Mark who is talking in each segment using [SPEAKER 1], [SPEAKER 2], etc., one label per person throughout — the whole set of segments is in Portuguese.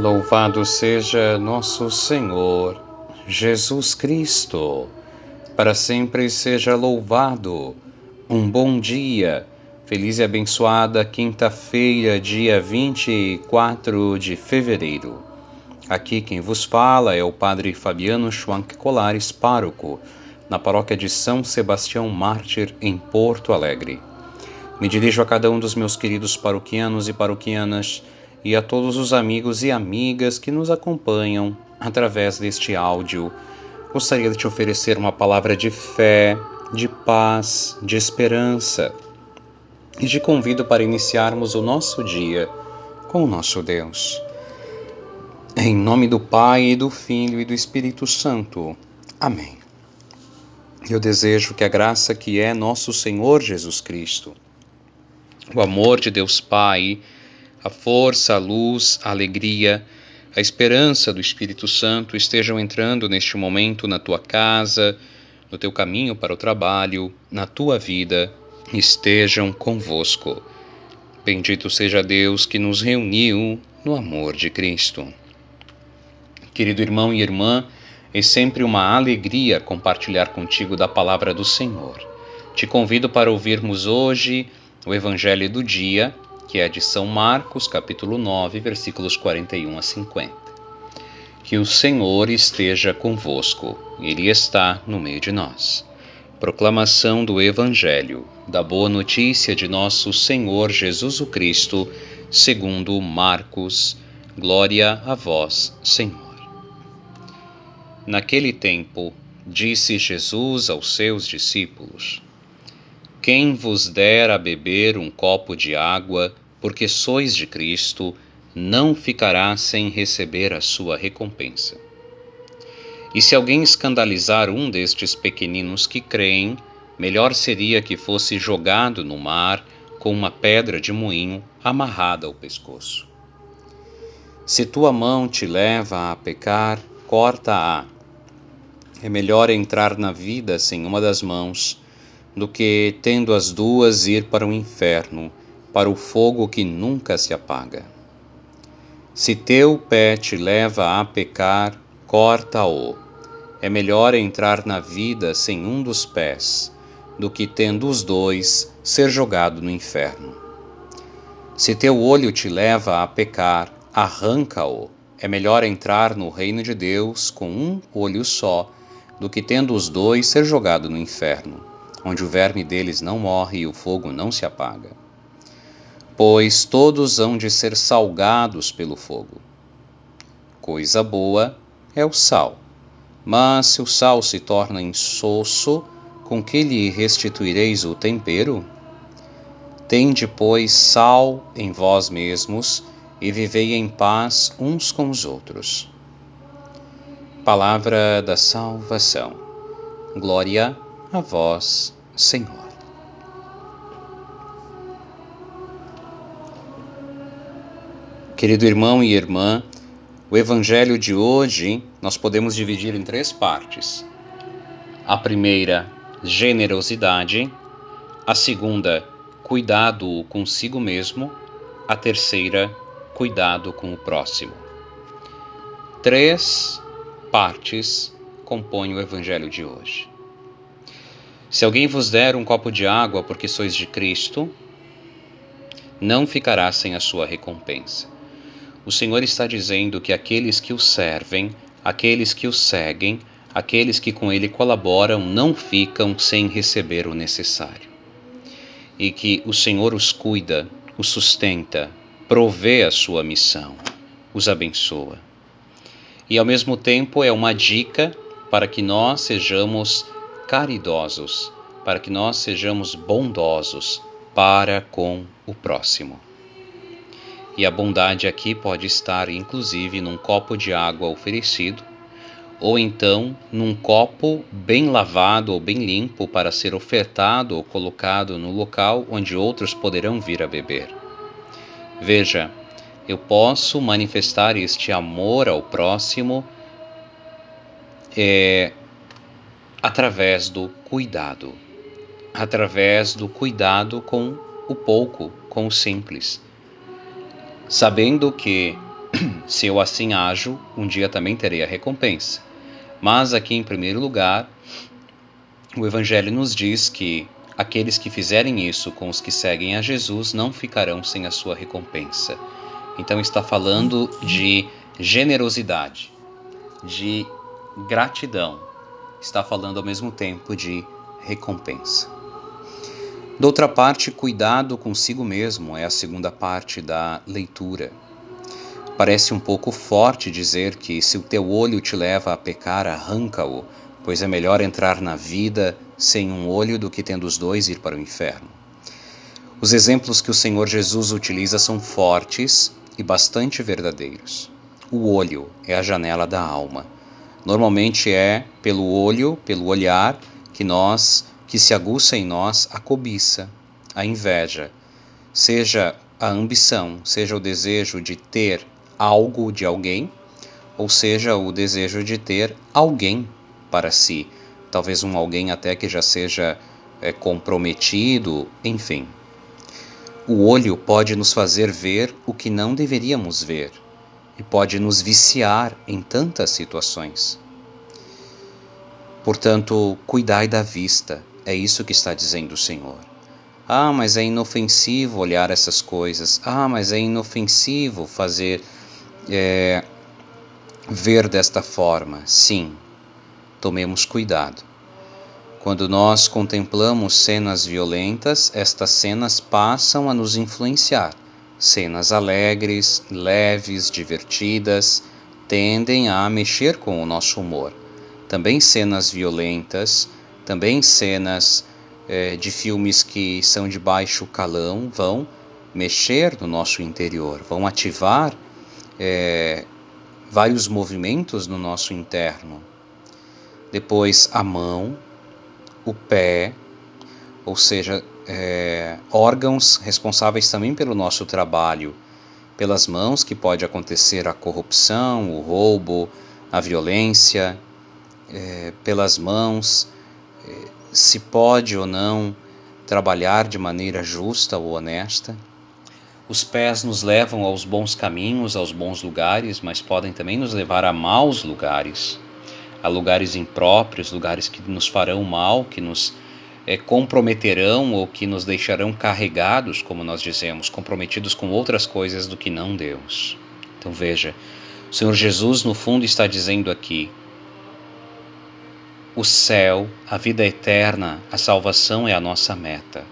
[SPEAKER 1] Louvado seja nosso Senhor Jesus Cristo, para sempre seja louvado. Um bom dia, feliz e abençoada quinta-feira, dia 24 de fevereiro. Aqui quem vos fala é o Padre Fabiano Schwank Colares, pároco, na paróquia de São Sebastião Mártir, em Porto Alegre. Me dirijo a cada um dos meus queridos paroquianos e paroquianas e a todos os amigos e amigas que nos acompanham através deste áudio. Gostaria de te oferecer uma palavra de fé, de paz, de esperança e te convido para iniciarmos o nosso dia com o nosso Deus. Em nome do Pai, e do Filho e do Espírito Santo. Amém. Eu desejo que a graça que é nosso Senhor Jesus Cristo, o amor de Deus Pai, a força, a luz, a alegria, a esperança do Espírito Santo estejam entrando neste momento na tua casa, no teu caminho para o trabalho, na tua vida, estejam convosco. Bendito seja Deus que nos reuniu no amor de Cristo. Querido irmão e irmã, é sempre uma alegria compartilhar contigo da palavra do Senhor. Te convido para ouvirmos hoje o Evangelho do dia que é de São Marcos, capítulo 9, versículos 41 a 50. Que o Senhor esteja convosco, Ele está no meio de nós. Proclamação do Evangelho, da Boa Notícia de Nosso Senhor Jesus o Cristo, segundo Marcos. Glória a vós, Senhor. Naquele tempo, disse Jesus aos seus discípulos: quem vos der a beber um copo de água, porque sois de Cristo, não ficará sem receber a sua recompensa. E se alguém escandalizar um destes pequeninos que creem, melhor seria que fosse jogado no mar com uma pedra de moinho amarrada ao pescoço. Se tua mão te leva a pecar, corta-a. É melhor entrar na vida sem uma das mãos do que, tendo as duas, ir para o inferno, para o fogo que nunca se apaga. Se teu pé te leva a pecar, corta-o. É melhor entrar na vida sem um dos pés, do que, tendo os dois, ser jogado no inferno. Se teu olho te leva a pecar, arranca-o. É melhor entrar no reino de Deus com um olho só, do que, tendo os dois, ser jogado no inferno onde o verme deles não morre e o fogo não se apaga. Pois todos hão de ser salgados pelo fogo. Coisa boa é o sal, mas se o sal se torna insosso, com que lhe restituireis o tempero? Tende, pois, sal em vós mesmos e vivei em paz uns com os outros. Palavra da salvação. Glória a vós, Senhor. Querido irmão e irmã, o Evangelho de hoje nós podemos dividir em três partes. A primeira, generosidade. A segunda, cuidado consigo mesmo. A terceira, cuidado com o próximo. Três partes compõem o Evangelho de hoje. Se alguém vos der um copo de água porque sois de Cristo, não ficará sem a sua recompensa. O Senhor está dizendo que aqueles que o servem, aqueles que o seguem, aqueles que com ele colaboram, não ficam sem receber o necessário. E que o Senhor os cuida, os sustenta, provê a sua missão, os abençoa. E ao mesmo tempo é uma dica para que nós sejamos caridosos, para que nós sejamos bondosos para com o próximo. E a bondade aqui pode estar inclusive num copo de água oferecido, ou então num copo bem lavado ou bem limpo para ser ofertado ou colocado no local onde outros poderão vir a beber. Veja, eu posso manifestar este amor ao próximo é, através do cuidado, através do cuidado com o pouco, com o simples, sabendo que Se eu assim ajo, um dia também terei a recompensa. Mas aqui, em primeiro lugar, o Evangelho nos diz que aqueles que fizerem isso com os que seguem a Jesus não ficarão sem a sua recompensa. Então, está falando de generosidade, de gratidão, está falando ao mesmo tempo de recompensa. De outra parte, cuidado consigo mesmo é a segunda parte da leitura. Parece um pouco forte dizer que se o teu olho te leva a pecar, arranca-o, pois é melhor entrar na vida sem um olho do que tendo os dois ir para o inferno. Os exemplos que o Senhor Jesus utiliza são fortes e bastante verdadeiros. O olho é a janela da alma. Normalmente é pelo olho, pelo olhar, que nós, que se aguça em nós a cobiça, a inveja, seja a ambição, seja o desejo de ter algo de alguém, ou seja, o desejo de ter alguém para si, talvez um alguém até que já seja é, comprometido, enfim. O olho pode nos fazer ver o que não deveríamos ver e pode nos viciar em tantas situações. Portanto, cuidai da vista, é isso que está dizendo o Senhor. Ah, mas é inofensivo olhar essas coisas. Ah, mas é inofensivo fazer é, ver desta forma. Sim, tomemos cuidado. Quando nós contemplamos cenas violentas, estas cenas passam a nos influenciar. Cenas alegres, leves, divertidas, tendem a mexer com o nosso humor. Também cenas violentas, também cenas é, de filmes que são de baixo calão vão mexer no nosso interior, vão ativar é, vários movimentos no nosso interno. Depois a mão, o pé, ou seja, é, órgãos responsáveis também pelo nosso trabalho, pelas mãos que pode acontecer a corrupção, o roubo, a violência, é, pelas mãos é, se pode ou não trabalhar de maneira justa ou honesta. Os pés nos levam aos bons caminhos, aos bons lugares, mas podem também nos levar a maus lugares, a lugares impróprios, lugares que nos farão mal, que nos é, comprometerão ou que nos deixarão carregados, como nós dizemos, comprometidos com outras coisas do que não Deus. Então veja, o Senhor Jesus, no fundo, está dizendo aqui: o céu, a vida eterna, a salvação é a nossa meta.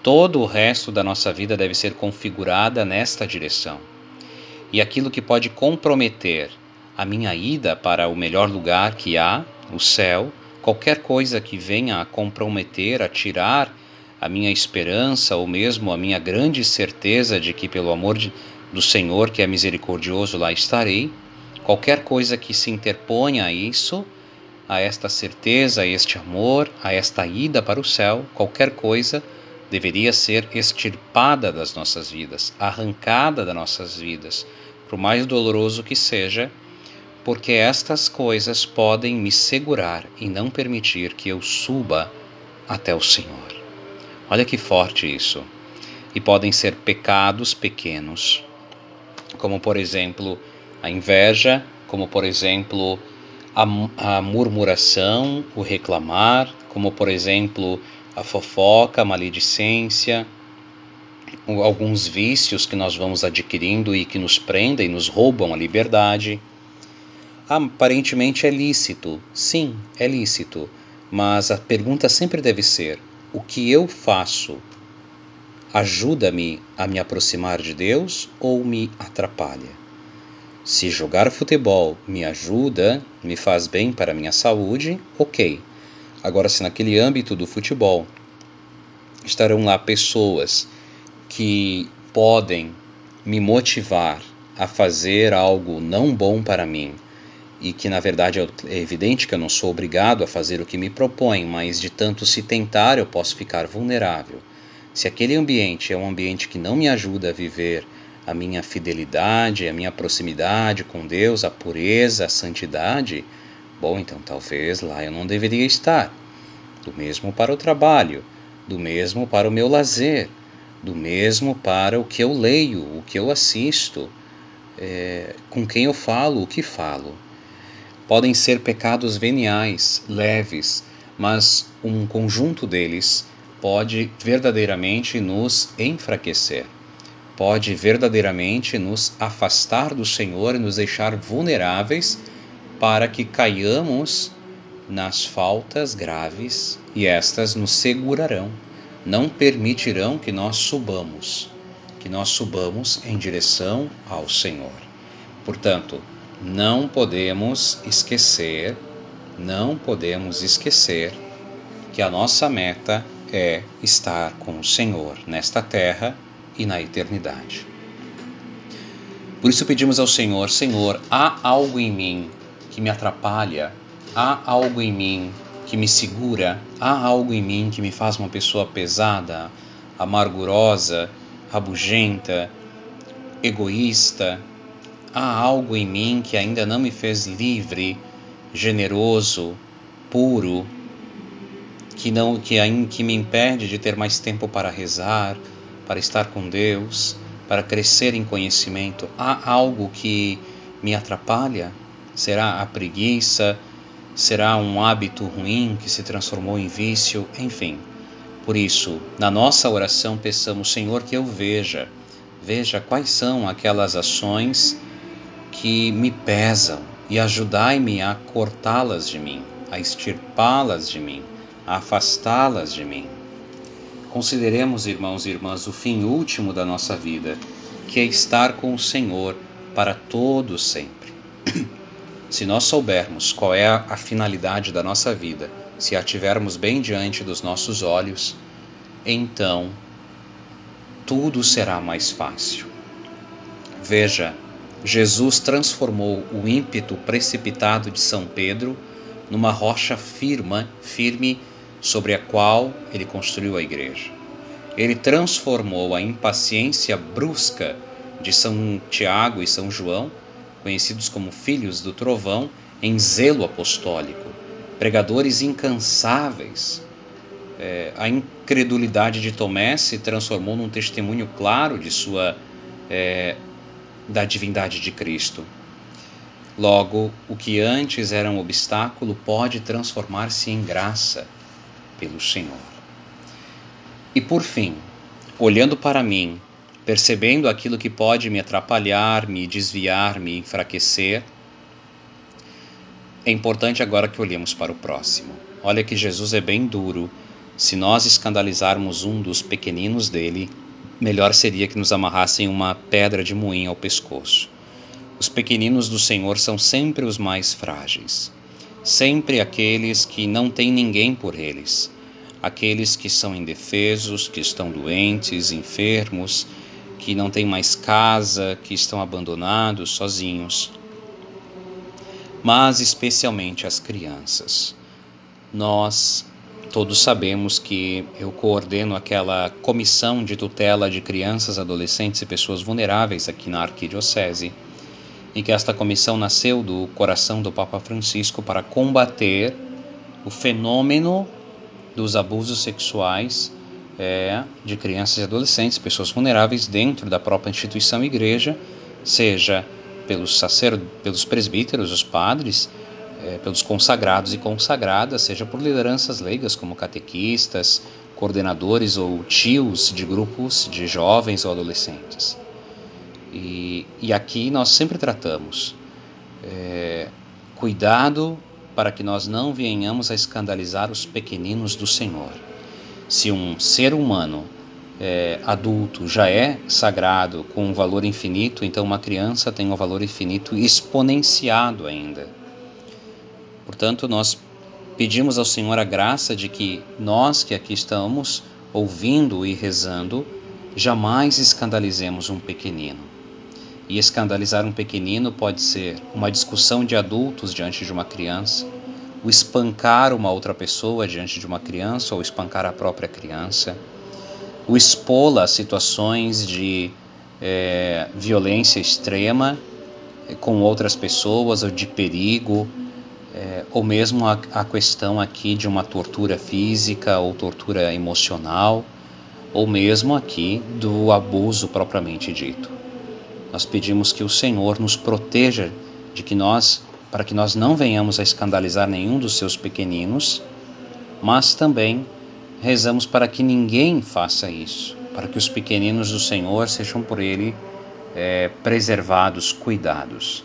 [SPEAKER 1] Todo o resto da nossa vida deve ser configurada nesta direção. E aquilo que pode comprometer a minha ida para o melhor lugar que há, o céu, qualquer coisa que venha a comprometer, a tirar a minha esperança ou mesmo a minha grande certeza de que, pelo amor de, do Senhor, que é misericordioso, lá estarei, qualquer coisa que se interponha a isso, a esta certeza, a este amor, a esta ida para o céu, qualquer coisa deveria ser extirpada das nossas vidas, arrancada das nossas vidas, por mais doloroso que seja, porque estas coisas podem me segurar e não permitir que eu suba até o Senhor. Olha que forte isso. E podem ser pecados pequenos, como por exemplo a inveja, como por exemplo a, a murmuração, o reclamar, como por exemplo a fofoca, a maledicência, alguns vícios que nós vamos adquirindo e que nos prendem, nos roubam a liberdade. Aparentemente é lícito, sim, é lícito, mas a pergunta sempre deve ser: o que eu faço ajuda-me a me aproximar de Deus ou me atrapalha? Se jogar futebol me ajuda, me faz bem para a minha saúde, ok. Agora, se naquele âmbito do futebol estarão lá pessoas que podem me motivar a fazer algo não bom para mim e que na verdade é, evidente que eu não sou obrigado a fazer o que me propõem, mas de tanto se tentar eu posso ficar vulnerável. Se aquele ambiente é um ambiente que não me ajuda a viver a minha fidelidade, a minha proximidade com Deus, a pureza, a santidade, bom, então talvez lá eu não deveria estar. Do mesmo para o trabalho, do mesmo para o meu lazer, do mesmo para o que eu leio, o que eu assisto, é, com quem eu falo, o que falo. Podem ser pecados veniais, leves, mas um conjunto deles pode verdadeiramente nos enfraquecer, pode verdadeiramente nos afastar do Senhor e nos deixar vulneráveis para que caiamos nas faltas graves e estas nos segurarão, não permitirão que nós subamos, que nós subamos em direção ao Senhor. Portanto, não podemos esquecer, não podemos esquecer que a nossa meta é estar com o Senhor nesta terra e na eternidade. Por isso pedimos ao Senhor: Senhor, há algo em mim que me atrapalha, há algo em mim que me segura, há algo em mim que me faz uma pessoa pesada, amargurosa, rabugenta, egoísta, há algo em mim que ainda não me fez livre, generoso, puro, que não que, que me impede de ter mais tempo para rezar, para estar com Deus, para crescer em conhecimento. Há algo que me atrapalha? Será a preguiça? Será um hábito ruim que se transformou em vício? Enfim. Por isso, na nossa oração, peçamos, Senhor, que eu veja, veja quais são aquelas ações que me pesam e ajudai-me a cortá-las de mim, a extirpá-las de mim, a afastá-las de mim. Consideremos, irmãos e irmãs, o fim último da nossa vida, que é estar com o Senhor para todo sempre. Se nós soubermos qual é a finalidade da nossa vida, se a tivermos bem diante dos nossos olhos, então tudo será mais fácil. Veja, Jesus transformou o ímpeto precipitado de São Pedro numa rocha firme, firme sobre a qual ele construiu a igreja. Ele transformou a impaciência brusca de São Tiago e São João, conhecidos como filhos do trovão, em zelo apostólico, pregadores incansáveis. É, a incredulidade de Tomé se transformou num testemunho claro de sua é, da divindade de Cristo. Logo, o que antes era um obstáculo pode transformar-se em graça pelo Senhor. E por fim, olhando para mim, percebendo aquilo que pode me atrapalhar, me desviar, me enfraquecer, é importante agora que olhemos para o próximo. Olha que Jesus é bem duro. Se nós escandalizarmos um dos pequeninos dele, melhor seria que nos amarrassem uma pedra de moinho ao pescoço. Os pequeninos do Senhor são sempre os mais frágeis sempre aqueles que não têm ninguém por eles, aqueles que são indefesos, que estão doentes, enfermos, que não têm mais casa, que estão abandonados, sozinhos. Mas especialmente as crianças. Nós todos sabemos que eu coordeno aquela comissão de tutela de crianças, adolescentes e pessoas vulneráveis aqui na Arquidiocese e que esta comissão nasceu do coração do Papa Francisco para combater o fenômeno dos abusos sexuais é, de crianças e adolescentes, pessoas vulneráveis dentro da própria instituição igreja, seja pelos, sacer, pelos presbíteros, os padres, é, pelos consagrados e consagradas, seja por lideranças leigas como catequistas, coordenadores ou tios de grupos de jovens ou adolescentes. E, e aqui nós sempre tratamos é, cuidado para que nós não venhamos a escandalizar os pequeninos do Senhor. Se um ser humano é, adulto já é sagrado com um valor infinito, então uma criança tem um valor infinito exponenciado ainda. Portanto, nós pedimos ao Senhor a graça de que nós que aqui estamos ouvindo e rezando, jamais escandalizemos um pequenino. E escandalizar um pequenino pode ser uma discussão de adultos diante de uma criança, o espancar uma outra pessoa diante de uma criança ou espancar a própria criança, o expô-la a situações de é, violência extrema é, com outras pessoas ou de perigo, ou mesmo a, a questão aqui de uma tortura física ou tortura emocional, ou mesmo aqui do abuso propriamente dito. Nós pedimos que o Senhor nos proteja de que nós, para que nós não venhamos a escandalizar nenhum dos seus pequeninos, mas também rezamos para que ninguém faça isso, para que os pequeninos do Senhor sejam por Ele é, preservados, cuidados,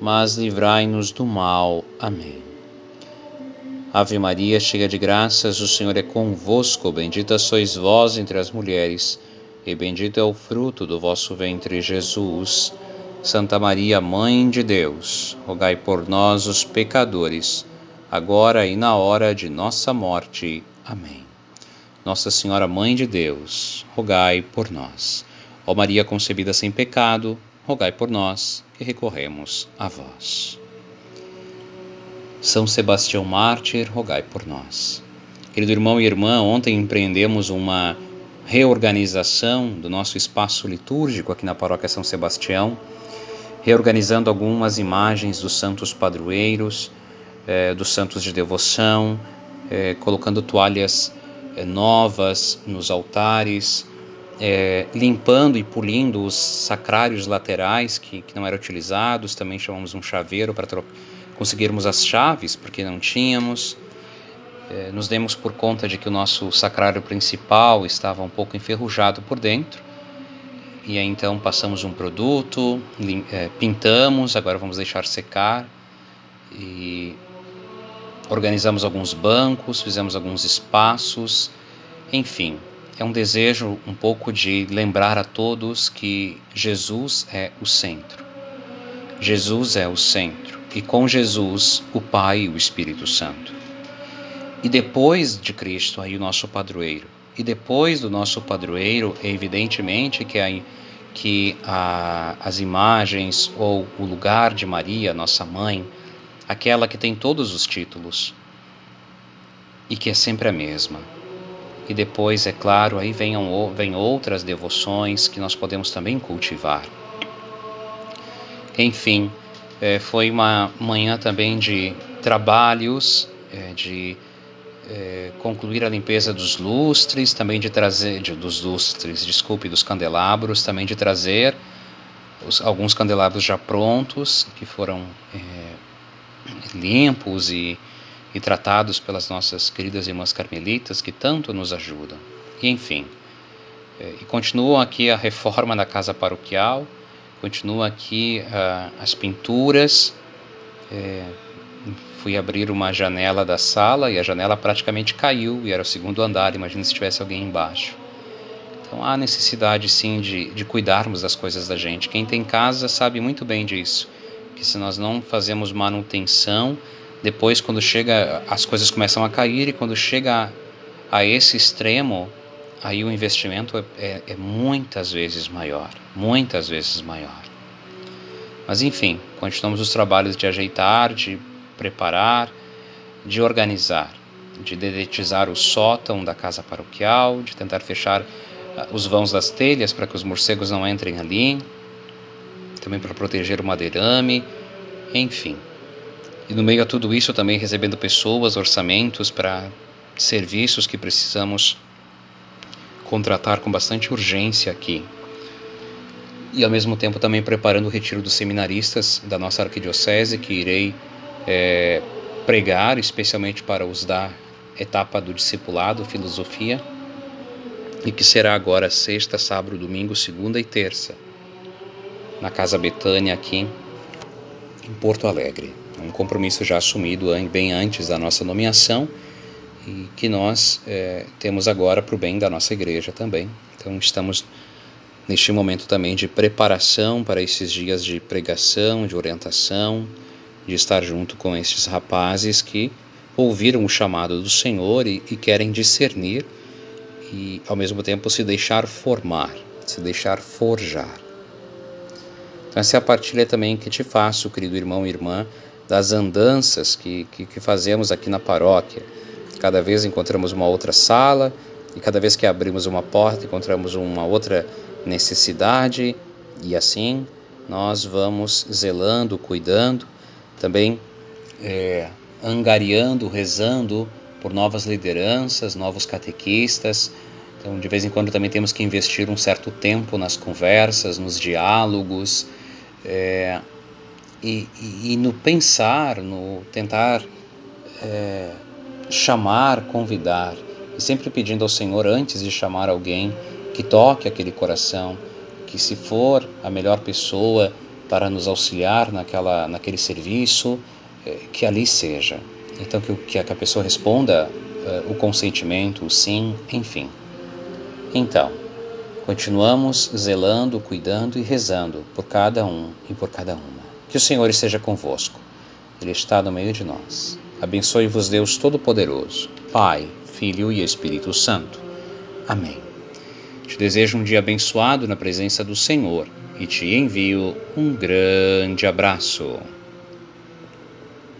[SPEAKER 1] mas livrai-nos do mal. Amém. Ave Maria, cheia de graças, o Senhor é convosco, bendita sois vós entre as mulheres, e bendito é o fruto do vosso ventre, Jesus. Santa Maria, Mãe de Deus, rogai por nós, os pecadores, agora e na hora de nossa morte. Amém. Nossa Senhora, Mãe de Deus, rogai por nós. Ó Maria concebida sem pecado, rogai por nós que recorremos a vós. São Sebastião Mártir, rogai por nós. Querido irmão e irmã, ontem empreendemos uma reorganização do nosso espaço litúrgico aqui na Paróquia São Sebastião, reorganizando algumas imagens dos santos padroeiros, eh, dos santos de devoção, eh, colocando toalhas eh, novas nos altares, é, limpando e polindo os sacrários laterais que, que, não eram utilizados, também chamamos um chaveiro para conseguirmos as chaves, porque não tínhamos. É, nos demos por conta de que o nosso sacrário principal estava um pouco enferrujado por dentro, e aí então passamos um produto, é, pintamos, agora vamos deixar secar, e organizamos alguns bancos, fizemos alguns espaços, enfim, é um desejo um pouco de lembrar a todos que Jesus é o centro. Jesus é o centro e com Jesus o Pai e o Espírito Santo. E depois de Cristo aí o nosso padroeiro. E depois do nosso padroeiro, é evidentemente que, a, que a, as imagens ou o lugar de Maria, nossa mãe, aquela que tem todos os títulos e que é sempre a mesma, e depois, é claro, aí vem, vem outras devoções que nós podemos também cultivar. Enfim, é, foi uma manhã também de trabalhos, é, de é, concluir a limpeza dos lustres, também de trazer, de, dos lustres, desculpe, dos candelabros, também de trazer os, alguns candelabros já prontos, que foram é, limpos e e tratados pelas nossas queridas irmãs carmelitas que tanto nos ajudam. E enfim, é, e continua aqui a reforma da casa paroquial, continua aqui uh, as pinturas. É, fui abrir uma janela da sala e a janela praticamente caiu e era o segundo andar. Imagina se tivesse alguém embaixo. Então há necessidade sim de, de cuidarmos das coisas da gente. Quem tem casa sabe muito bem disso, que se nós não fazemos manutenção, depois, quando chega, as coisas começam a cair e quando chega a, a esse extremo, aí o investimento é, é, é muitas vezes maior, muitas vezes maior. Mas enfim, continuamos os trabalhos de ajeitar, de preparar, de organizar, de dedetizar o sótão da casa paroquial, de tentar fechar ah, os vãos das telhas para que os morcegos não entrem ali, também para proteger o madeirame, enfim. E no meio a tudo isso, também recebendo pessoas, orçamentos para serviços que precisamos contratar com bastante urgência aqui. E ao mesmo tempo também preparando o retiro dos seminaristas da nossa arquidiocese, que irei é, pregar, especialmente para os da etapa do discipulado, filosofia, e que será agora sexta, sábado, domingo, segunda e terça, na Casa Betânia aqui em Porto Alegre um compromisso já assumido bem antes da nossa nomeação e que nós é, temos agora para o bem da nossa igreja também. Então estamos neste momento também de preparação para esses dias de pregação, de orientação, de estar junto com estes rapazes que ouviram o chamado do Senhor e, e querem discernir e ao mesmo tempo se deixar formar, se deixar forjar. Então, essa é a partilha também que te faço, querido irmão e irmã, das andanças que, que, que fazemos aqui na paróquia. Cada vez encontramos uma outra sala e cada vez que abrimos uma porta encontramos uma outra necessidade e assim nós vamos zelando, cuidando, também é, angariando, rezando por novas lideranças, novos catequistas. Então, de vez em quando também temos que investir um certo tempo nas conversas, nos diálogos é, e, e, no pensar, no tentar é, chamar, convidar, e sempre pedindo ao Senhor antes de chamar alguém que toque aquele coração, que se for a melhor pessoa para nos auxiliar naquela, naquele serviço, é, que ali seja. Então, que, que a pessoa responda uh, o consentimento, o sim, enfim. Então, continuamos zelando, cuidando e rezando por cada um e por cada uma. Que o Senhor esteja convosco. Ele está no meio de nós. Abençoe-vos, Deus Todo-Poderoso, Pai, Filho e Espírito Santo. Amém. Te desejo um dia abençoado na presença do Senhor e te envio um grande abraço.